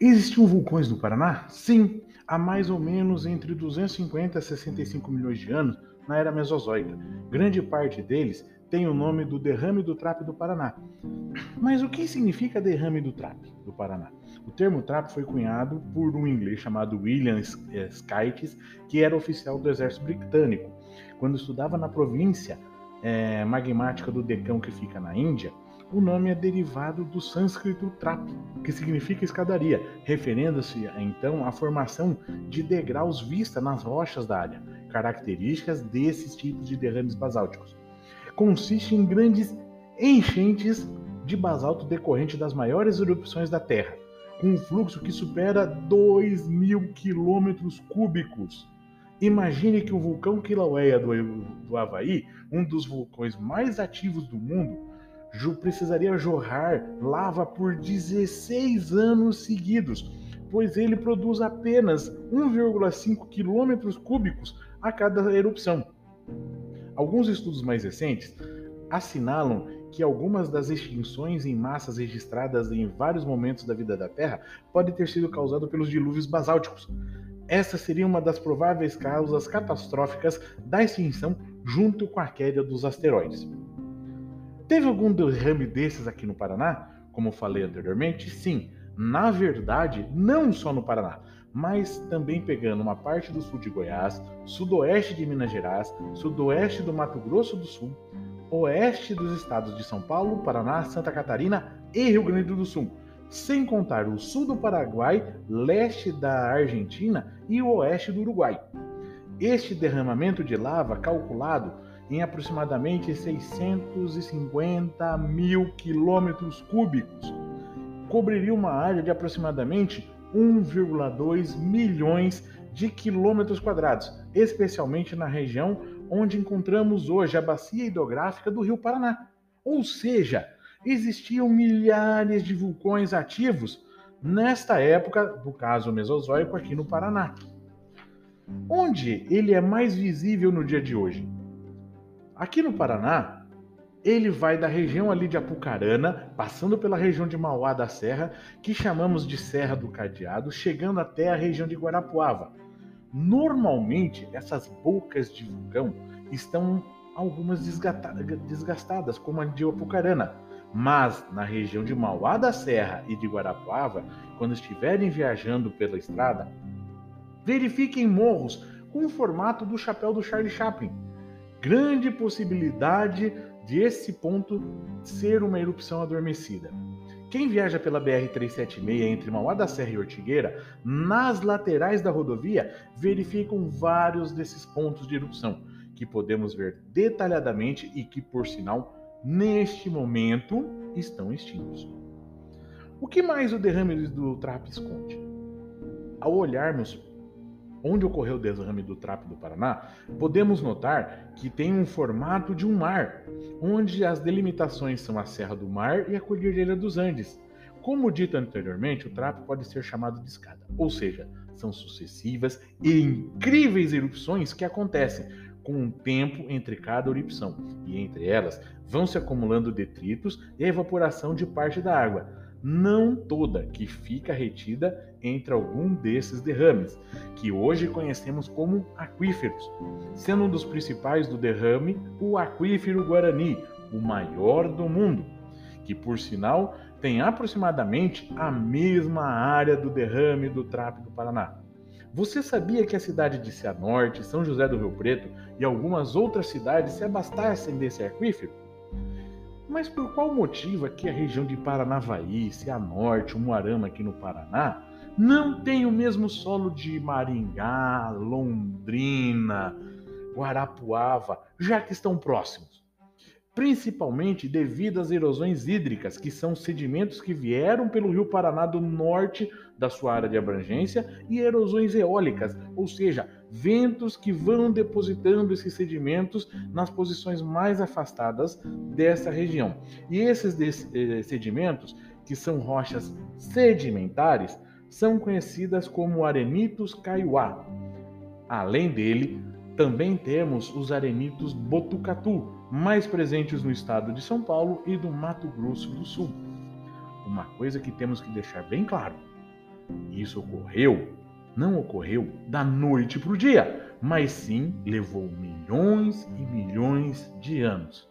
Existiam vulcões no Paraná? Sim, há mais ou menos entre 250 a 65 milhões de anos na era Mesozoica. Grande parte deles tem o nome do derrame do Trape do Paraná. Mas o que significa derrame do Trape do Paraná? O termo trape foi cunhado por um inglês chamado William Skytes, que era oficial do exército britânico. Quando estudava na província é, magmática do Decão, que fica na Índia, o nome é derivado do sânscrito trap, que significa escadaria, referindo-se então à formação de degraus vista nas rochas da área, características desses tipos de derrames basálticos. Consiste em grandes enchentes de basalto decorrente das maiores erupções da Terra, com um fluxo que supera 2 mil quilômetros cúbicos. Imagine que o vulcão Kilauea do, do Havaí, um dos vulcões mais ativos do mundo, precisaria jorrar lava por 16 anos seguidos, pois ele produz apenas 1,5 quilômetros cúbicos a cada erupção. Alguns estudos mais recentes assinalam que algumas das extinções em massas registradas em vários momentos da vida da Terra podem ter sido causadas pelos dilúvios basálticos. Essa seria uma das prováveis causas catastróficas da extinção junto com a queda dos asteroides. Teve algum derrame desses aqui no Paraná? Como falei anteriormente, sim. Na verdade, não só no Paraná, mas também pegando uma parte do sul de Goiás, sudoeste de Minas Gerais, sudoeste do Mato Grosso do Sul, oeste dos estados de São Paulo, Paraná, Santa Catarina e Rio Grande do Sul, sem contar o sul do Paraguai, leste da Argentina e o oeste do Uruguai. Este derramamento de lava calculado em aproximadamente 650 mil quilômetros cúbicos cobriria uma área de aproximadamente 1,2 milhões de quilômetros quadrados, especialmente na região onde encontramos hoje a bacia hidrográfica do Rio Paraná. Ou seja, existiam milhares de vulcões ativos nesta época do caso Mesozoico aqui no Paraná. Onde ele é mais visível no dia de hoje? Aqui no Paraná, ele vai da região ali de Apucarana, passando pela região de Mauá da Serra, que chamamos de Serra do Cadeado, chegando até a região de Guarapuava. Normalmente, essas bocas de vulcão estão algumas desgastadas, como a de Apucarana. Mas na região de Mauá da Serra e de Guarapuava, quando estiverem viajando pela estrada, verifiquem morros com o formato do chapéu do Charlie Chaplin. Grande possibilidade de esse ponto ser uma erupção adormecida. Quem viaja pela BR-376 entre Mauá da Serra e Ortigueira, nas laterais da rodovia, verificam vários desses pontos de erupção, que podemos ver detalhadamente e que, por sinal, neste momento estão extintos. O que mais o derrame do Trap esconde? Ao olharmos onde ocorreu o derrame do Trapo do Paraná, podemos notar que tem um formato de um mar, onde as delimitações são a Serra do Mar e a Cordilheira dos Andes. Como dito anteriormente, o trapo pode ser chamado de escada, ou seja, são sucessivas e incríveis erupções que acontecem com um tempo entre cada erupção, e entre elas vão se acumulando detritos e a evaporação de parte da água não toda, que fica retida entre algum desses derrames, que hoje conhecemos como aquíferos, sendo um dos principais do derrame o aquífero Guarani, o maior do mundo, que por sinal tem aproximadamente a mesma área do derrame do Trápico do Paraná. Você sabia que a cidade de Cianorte, São José do Rio Preto e algumas outras cidades se abastecem desse aquífero? Mas por qual motivo aqui a região de Paranavaí, Cianorte, Umuarama aqui no Paraná, não tem o mesmo solo de Maringá, Londrina, Guarapuava, já que estão próximos? Principalmente devido às erosões hídricas, que são sedimentos que vieram pelo rio Paraná do norte da sua área de abrangência, e erosões eólicas, ou seja, ventos que vão depositando esses sedimentos nas posições mais afastadas dessa região. E esses eh, sedimentos, que são rochas sedimentares, são conhecidas como arenitos caiuá. Além dele, também temos os arenitos botucatu, mais presentes no estado de São Paulo e do Mato Grosso do Sul. Uma coisa que temos que deixar bem claro: Isso ocorreu, não ocorreu da noite para o dia, mas sim levou milhões e milhões de anos.